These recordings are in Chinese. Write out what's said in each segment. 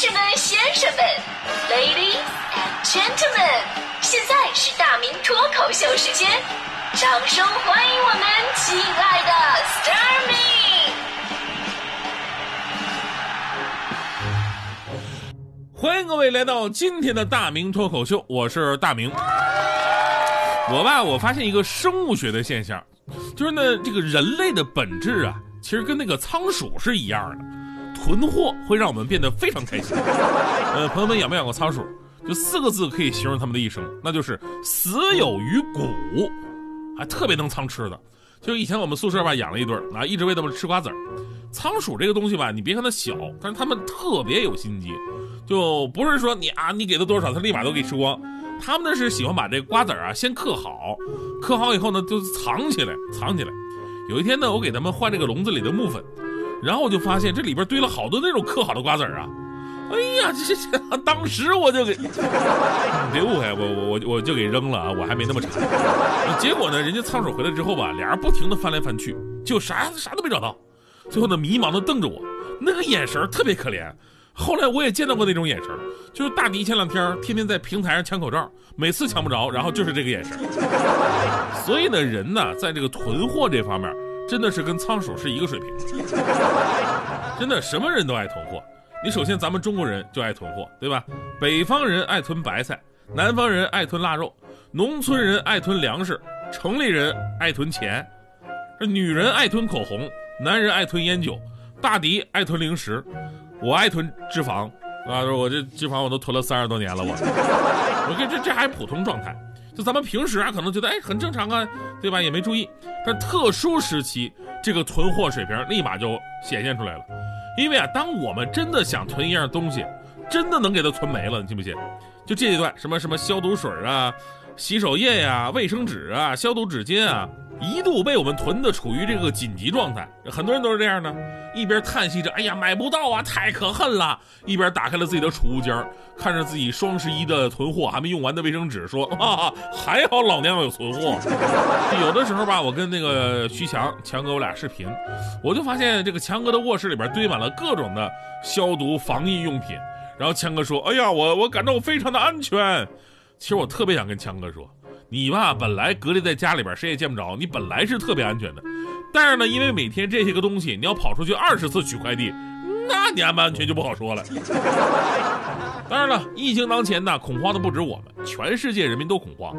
士们、先生们，Ladies and Gentlemen，现在是大明脱口秀时间，掌声欢迎我们亲爱的 s t a r m y 欢迎各位来到今天的大明脱口秀，我是大明。我吧，我发现一个生物学的现象，就是呢，这个人类的本质啊，其实跟那个仓鼠是一样的。囤货会让我们变得非常开心。呃，朋友们养没养过仓鼠？就四个字可以形容他们的一生，那就是死有余骨，还特别能藏吃的。就以前我们宿舍吧养了一对儿啊，一直喂它们吃瓜子儿。仓鼠这个东西吧，你别看它小，但是它们特别有心机，就不是说你啊，你给它多少，它立马都给吃光。它们呢是喜欢把这瓜子儿啊先嗑好，嗑好以后呢就藏起来，藏起来。有一天呢，我给它们换这个笼子里的木粉。然后我就发现这里边堆了好多那种刻好的瓜子儿啊！哎呀，这这当时我就给，你别误会，我我我我就给扔了啊！我还没那么馋。结果呢，人家仓鼠回来之后吧，俩人不停的翻来翻去，就啥啥都没找到。最后呢，迷茫的瞪着我，那个眼神特别可怜。后来我也见到过那种眼神，就是大迪前两天天天在平台上抢口罩，每次抢不着，然后就是这个眼神。所以呢，人呢，在这个囤货这方面。真的是跟仓鼠是一个水平，真的什么人都爱囤货。你首先咱们中国人就爱囤货，对吧？北方人爱囤白菜，南方人爱囤腊肉，农村人爱囤粮食，城里人爱囤钱。这女人爱囤口红，男人爱囤烟酒，大迪爱囤零食，我爱囤脂肪啊！我这脂肪我都囤了三十多年了，我，我这这这还普通状态。就咱们平时啊，可能觉得哎很正常啊，对吧？也没注意，但特殊时期，这个囤货水平立马就显现出来了。因为啊，当我们真的想囤一样东西，真的能给它存没了，你信不信？就这一段什么什么消毒水啊、洗手液呀、卫生纸啊、消毒纸巾啊。一度被我们囤的处于这个紧急状态，很多人都是这样的，一边叹息着“哎呀买不到啊，太可恨了”，一边打开了自己的储物间，看着自己双十一的囤货还没用完的卫生纸，说：“ 啊，还好老娘有存货。”有的时候吧，我跟那个徐强强哥我俩视频，我就发现这个强哥的卧室里边堆满了各种的消毒防疫用品，然后强哥说：“哎呀，我我感到非常的安全。”其实我特别想跟强哥说。你吧，本来隔离在家里边，谁也见不着，你本来是特别安全的。但是呢，因为每天这些个东西，你要跑出去二十次取快递，那你安不安全就不好说了。当然了，疫情当前呢，恐慌的不止我们，全世界人民都恐慌。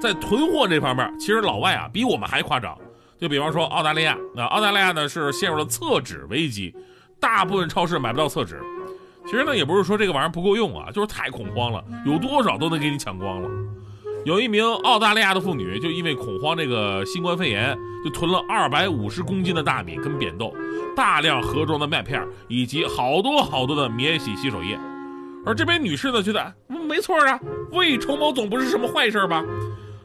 在囤货这方面，其实老外啊比我们还夸张。就比方说澳大利亚，那澳大利亚呢是陷入了厕纸危机，大部分超市买不到厕纸。其实呢，也不是说这个玩意儿不够用啊，就是太恐慌了，有多少都能给你抢光了。有一名澳大利亚的妇女，就因为恐慌这个新冠肺炎，就囤了二百五十公斤的大米跟扁豆，大量盒装的麦片，以及好多好多的免洗洗手液。而这边女士呢，觉得没错啊，未筹谋总不是什么坏事吧？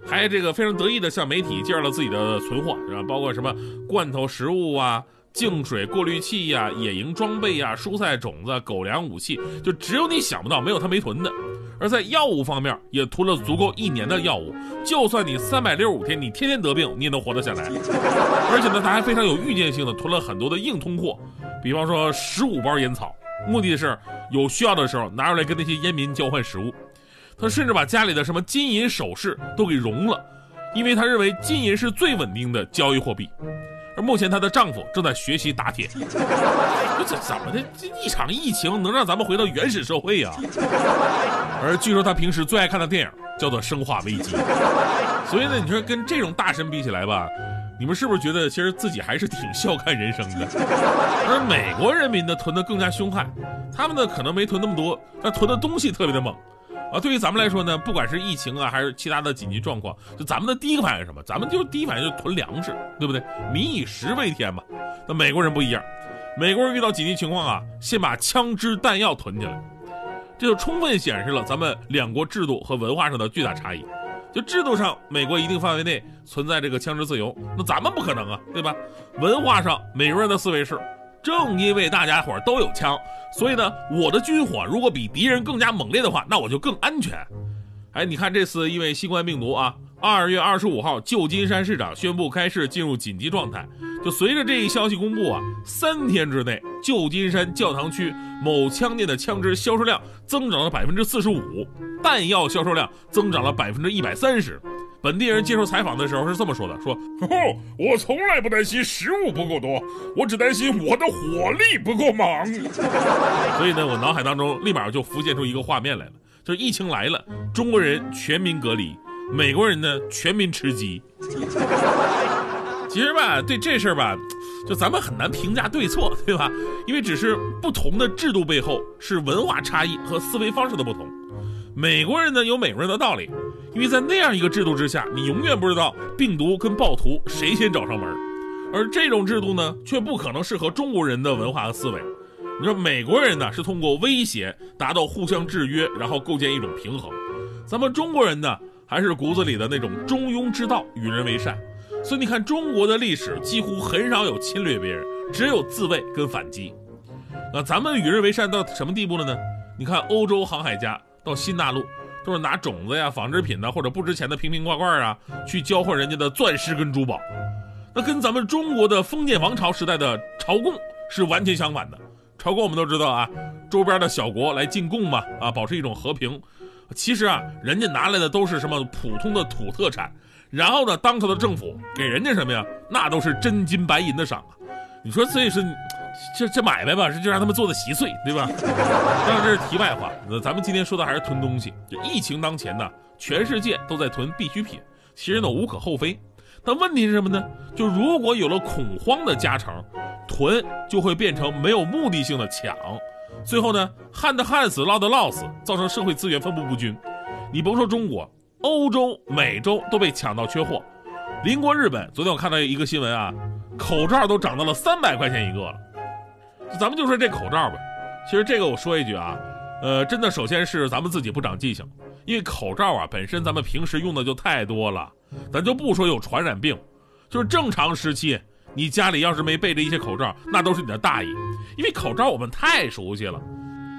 还这个非常得意的向媒体介绍了自己的存货，是吧？包括什么罐头食物啊、净水过滤器呀、野营装备呀、蔬菜种子、狗粮武器，就只有你想不到，没有他没囤的。而在药物方面，也囤了足够一年的药物，就算你三百六十五天，你天天得病，你也能活得下来。而且呢，他还非常有预见性的囤了很多的硬通货，比方说十五包烟草，目的是有需要的时候拿出来跟那些烟民交换食物。他甚至把家里的什么金银首饰都给融了，因为他认为金银是最稳定的交易货币。而目前她的丈夫正在学习打铁，这怎么的？这一场疫情能让咱们回到原始社会呀？而据说她平时最爱看的电影叫做《生化危机》，所以呢，你说跟这种大神比起来吧，你们是不是觉得其实自己还是挺笑看人生的？而美国人民呢，囤的更加凶悍，他们呢可能没囤那么多，但囤的东西特别的猛。啊，对于咱们来说呢，不管是疫情啊，还是其他的紧急状况，就咱们的第一个反应是什么？咱们就第一反应就囤粮食，对不对？民以食为天嘛。那美国人不一样，美国人遇到紧急情况啊，先把枪支弹药囤起来，这就充分显示了咱们两国制度和文化上的巨大差异。就制度上，美国一定范围内存在这个枪支自由，那咱们不可能啊，对吧？文化上，美国人的思维是。正因为大家伙都有枪，所以呢，我的军火如果比敌人更加猛烈的话，那我就更安全。哎，你看这次因为新冠病毒啊，二月二十五号，旧金山市长宣布开市进入紧急状态，就就随着这一消息公布啊，三天之内，旧金山教堂区某枪店的枪支销售量增长了百分之四十五，弹药销售量增长了百分之一百三十。本地人接受采访的时候是这么说的：“说，哦，我从来不担心食物不够多，我只担心我的火力不够猛。”所以呢，我脑海当中立马就浮现出一个画面来了，就是疫情来了，中国人全民隔离，美国人呢全民吃鸡。其实吧，对这事儿吧，就咱们很难评价对错，对吧？因为只是不同的制度背后是文化差异和思维方式的不同。美国人呢有美国人的道理，因为在那样一个制度之下，你永远不知道病毒跟暴徒谁先找上门，而这种制度呢却不可能适合中国人的文化和思维。你说美国人呢是通过威胁达到互相制约，然后构建一种平衡，咱们中国人呢还是骨子里的那种中庸之道，与人为善。所以你看，中国的历史几乎很少有侵略别人，只有自卫跟反击。那咱们与人为善到什么地步了呢？你看欧洲航海家到新大陆，都是拿种子呀、纺织品呐，或者不值钱的瓶瓶罐罐啊，去交换人家的钻石跟珠宝。那跟咱们中国的封建王朝时代的朝贡是完全相反的。朝贡我们都知道啊，周边的小国来进贡嘛，啊，保持一种和平。其实啊，人家拿来的都是什么普通的土特产。然后呢，当朝的政府给人家什么呀？那都是真金白银的赏啊！你说，所以说，这这买卖吧，是就让他们做的稀碎，对吧？当然这是题外话。那咱们今天说的还是囤东西。就疫情当前呢，全世界都在囤必需品，其实呢无可厚非。但问题是什么呢？就如果有了恐慌的加成，囤就会变成没有目的性的抢，最后呢，旱的旱死，涝的涝死，造成社会资源分布不均。你甭说中国。欧洲、美洲都被抢到缺货，邻国日本昨天我看到一个新闻啊，口罩都涨到了三百块钱一个了。咱们就说这口罩吧，其实这个我说一句啊，呃，真的首先是咱们自己不长记性，因为口罩啊本身咱们平时用的就太多了，咱就不说有传染病，就是正常时期你家里要是没备着一些口罩，那都是你的大意，因为口罩我们太熟悉了，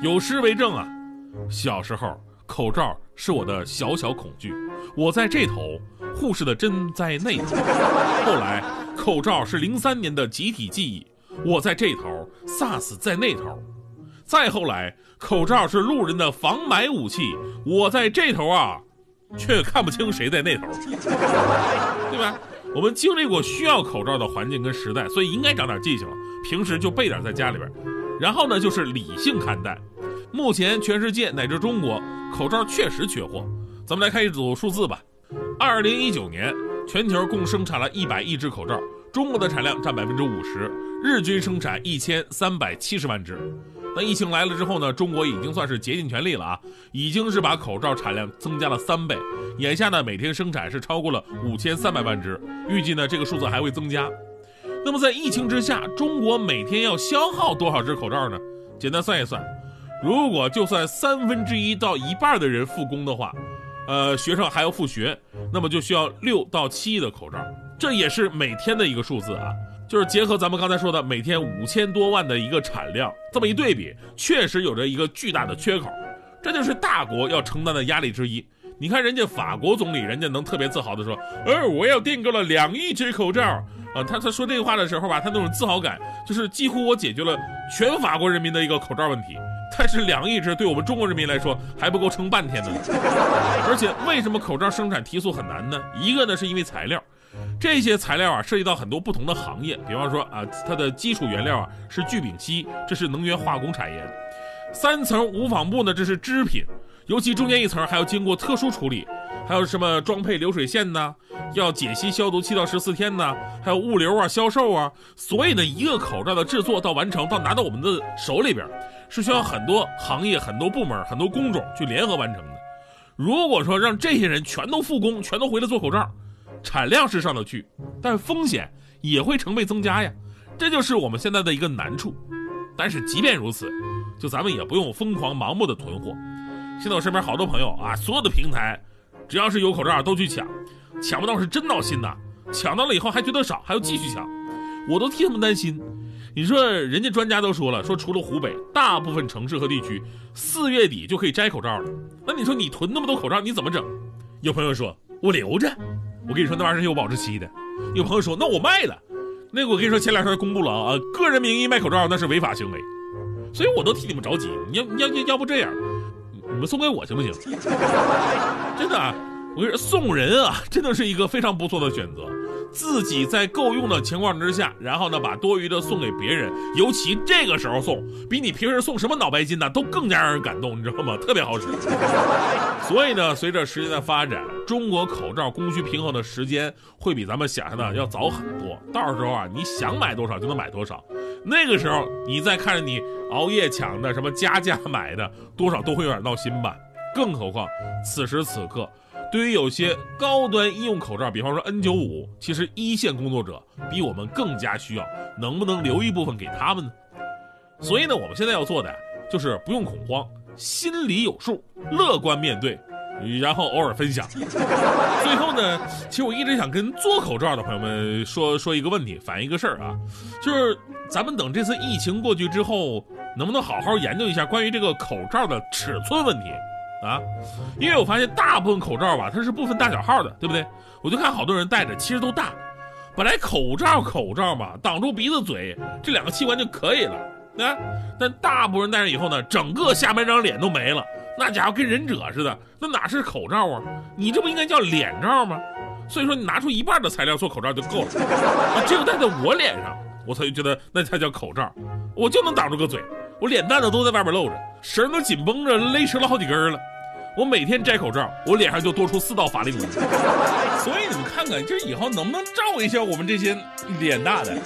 有诗为证啊，小时候。口罩是我的小小恐惧，我在这头，护士的针在那头。后来，口罩是零三年的集体记忆，我在这头，SARS 在那头。再后来，口罩是路人的防霾武器，我在这头啊，却看不清谁在那头，对吧？我们经历过需要口罩的环境跟时代，所以应该长点记性了，平时就备点在家里边。然后呢，就是理性看待。目前全世界乃至中国口罩确实缺货，咱们来看一组数字吧。二零一九年，全球共生产了一百亿只口罩，中国的产量占百分之五十，日均生产一千三百七十万只。那疫情来了之后呢，中国已经算是竭尽全力了啊，已经是把口罩产量增加了三倍。眼下呢，每天生产是超过了五千三百万只，预计呢这个数字还会增加。那么在疫情之下，中国每天要消耗多少只口罩呢？简单算一算。如果就算三分之一到一半的人复工的话，呃，学生还要复学，那么就需要六到七亿的口罩，这也是每天的一个数字啊。就是结合咱们刚才说的每天五千多万的一个产量，这么一对比，确实有着一个巨大的缺口，这就是大国要承担的压力之一。你看人家法国总理，人家能特别自豪的说，呃，我要订购了两亿只口罩啊。他他说这个话的时候吧，他那种自豪感，就是几乎我解决了全法国人民的一个口罩问题。但是两亿只对我们中国人民来说还不够撑半天的呢，而且为什么口罩生产提速很难呢？一个呢是因为材料，这些材料啊涉及到很多不同的行业，比方说啊，它的基础原料啊是聚丙烯，这是能源化工产业；三层无纺布呢，这是织品，尤其中间一层还要经过特殊处理，还有什么装配流水线呢？要解析消毒七到十四天呢，还有物流啊、销售啊，所以呢，一个口罩的制作到完成到拿到我们的手里边。是需要很多行业、很多部门、很多工种去联合完成的。如果说让这些人全都复工，全都回来做口罩，产量是上得去，但风险也会成倍增加呀。这就是我们现在的一个难处。但是即便如此，就咱们也不用疯狂盲目的囤货。现在我身边好多朋友啊，所有的平台，只要是有口罩都去抢，抢不到是真闹心呐。抢到了以后还觉得少，还要继续抢，我都替他们担心。你说人家专家都说了，说除了湖北，大部分城市和地区四月底就可以摘口罩了。那你说你囤那么多口罩，你怎么整？有朋友说我留着，我跟你说那玩意儿是有保质期的。有朋友说那我卖了，那个我跟你说，前两天公布了啊，个人名义卖口罩那是违法行为，所以我都替你们着急。你要要要不这样，你们送给我行不行？真的，我跟你说，送人啊，真的是一个非常不错的选择。自己在够用的情况之下，然后呢，把多余的送给别人，尤其这个时候送，比你平时送什么脑白金呢，都更加让人感动，你知道吗？特别好使。所以呢，随着时间的发展，中国口罩供需平衡的时间会比咱们想象的要早很多。到时候啊，你想买多少就能买多少。那个时候，你再看着你熬夜抢的什么加价买的，多少都会有点闹心吧。更何况此时此刻。对于有些高端医用口罩，比方说 N95，其实一线工作者比我们更加需要，能不能留一部分给他们呢？所以呢，我们现在要做的就是不用恐慌，心里有数，乐观面对，然后偶尔分享。最后呢，其实我一直想跟做口罩的朋友们说说一个问题，反映一个事儿啊，就是咱们等这次疫情过去之后，能不能好好研究一下关于这个口罩的尺寸问题？啊，因为我发现大部分口罩吧，它是不分大小号的，对不对？我就看好多人戴着，其实都大。本来口罩口罩嘛，挡住鼻子嘴这两个器官就可以了，啊，但大部分人戴上以后呢，整个下半张脸都没了，那家伙跟忍者似的，那哪是口罩啊？你这不应该叫脸罩吗？所以说你拿出一半的材料做口罩就够了，啊，只有戴在我脸上，我才觉得那才叫口罩，我就能挡住个嘴。我脸蛋子都在外边露着，绳都紧绷着，勒折了好几根了。我每天摘口罩，我脸上就多出四道法令纹。所以你们看看，这以后能不能照一下我们这些脸大的？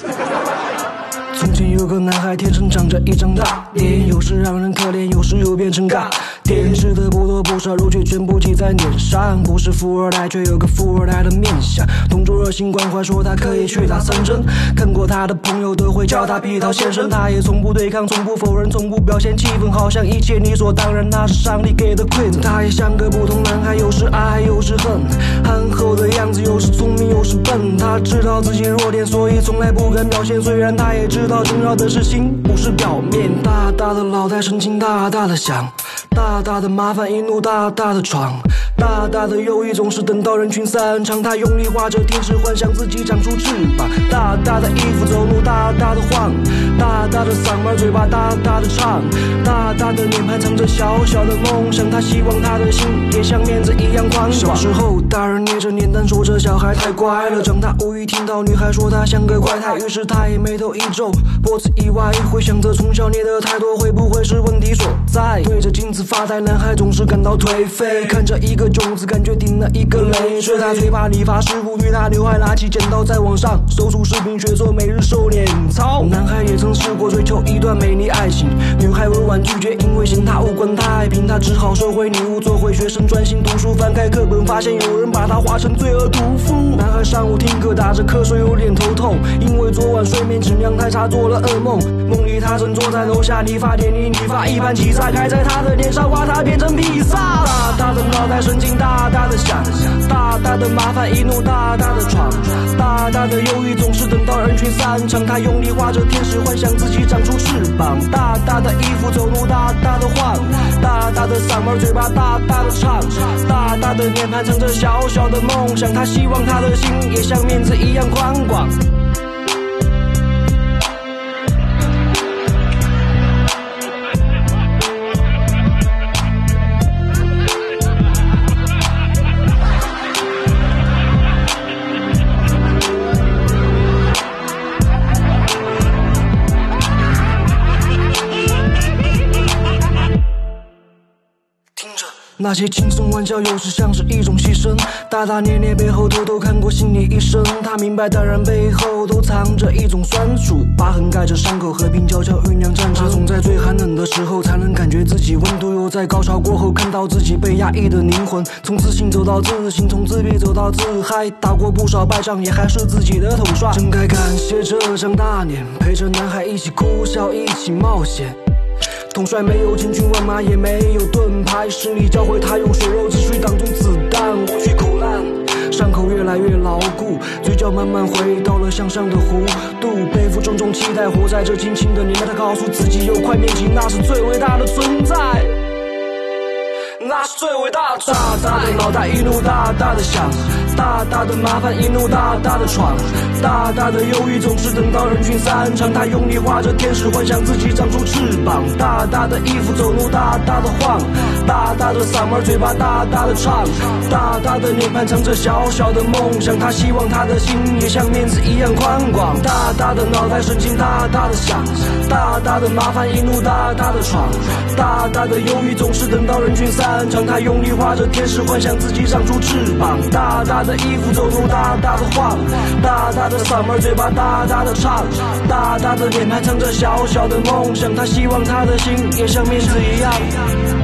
从前有个男孩，天生长着一张大脸，有时让人可怜，有时又变成尬。电视的不多不少，肉却全部记在脸上。不是富二代，却有个富二代的面相。同桌热心关怀，说他可以去打三针。看过他的朋友都会叫他皮套先生，他也从不对抗，从不否认，从不表现气愤，好像一切理所当然，那是上帝给的馈赠。他也像个普通男孩，有时爱有时恨，憨厚的样子，有时聪明有时笨。他知道自己弱点，所以从来不敢表现。虽然他也知道重要的是心，不是表面。大大的脑袋，神经大大的响。大大的麻烦，一路大大的闯。大大的忧郁总是等到人群散场，他用力画着天使，幻想自己长出翅膀。大大的衣服，走路大大的晃。大大的嗓门，嘴巴大大的唱。大大的脸盘，藏着小小的梦想。他希望他的心也像面子一样宽广。小时候，大人捏着脸蛋说这小孩太乖了。长大无意听到女孩说他像个怪胎，于是他也眉头一皱，脖子一歪，回想着从小捏的太多，会不会是问题所在？对着镜子发呆，男孩总是感到颓废，看着一个。种子感觉顶了一个雷，所以他最怕理发师傅与他刘海拿起剪刀在网上搜出视频学做每日瘦脸操。男孩也曾试过追求一段美丽爱情，女孩委婉拒绝，因为嫌他五官太平，他只好收回礼物，做回学生专心读书。翻开课本，发现有人把他画成罪恶屠夫。男孩上午听课打着瞌睡，有点头痛，因为昨晚睡眠质量太差，做了噩梦。梦里他正坐在楼下理发店里理发，一盘鸡菜盖在他的脸上，把他变成披萨。大大的脑袋是曾经大大的想，大大的麻烦一怒大大的闯，大大的忧郁总是等到人群散场。他用力画着天使，幻想自己长出翅膀。大大的衣服，走路大大的晃，大大的嗓门，嘴巴大大的唱，大大的脸盘，藏着小小的梦想。他希望他的心也像面子一样宽广。那些轻松玩笑，有时像是一种牺牲。大大咧咧背后，偷偷看过心理医生。他明白，当然背后都藏着一种酸楚。疤痕盖着伤口，和平悄悄酝酿战争。总在最寒冷的时候，才能感觉自己温度。又在高潮过后，看到自己被压抑的灵魂。从自信走到自信，从自闭走到自嗨。打过不少败仗，也还是自己的统帅。真该感谢这张大脸，陪着男孩一起哭笑，一起冒险。统帅没有千军万马，也没有盾牌，实力教会他用血肉之躯挡住子弹，无需苦难，伤口越来越牢固，嘴角慢慢回到了向上的弧度，背负重重期待，活在这轻轻的年代，他告诉自己有块面筋，那是最伟大的存在。那是最伟大的。大大的脑袋一路大大的响，大大的麻烦一怒大大的闯，大大的忧郁总是等到人群散场。他用力画着天使，幻想自己长出翅膀。大大的衣服走路大大的晃，大大的嗓门嘴巴大大的唱，大大的脸盘藏着小小的梦想。他希望他的心也像面子一样宽广。大大的脑袋神经大大的想，大大的麻烦一怒大大的闯，大大的忧郁总是等到人群散场。他用力画着天使，幻想自己长出翅膀。大大的衣服走路大大的晃，大大的嗓门嘴巴大大的唱，大大的脸盘藏着小小的梦想。他希望他的心也像面子一样。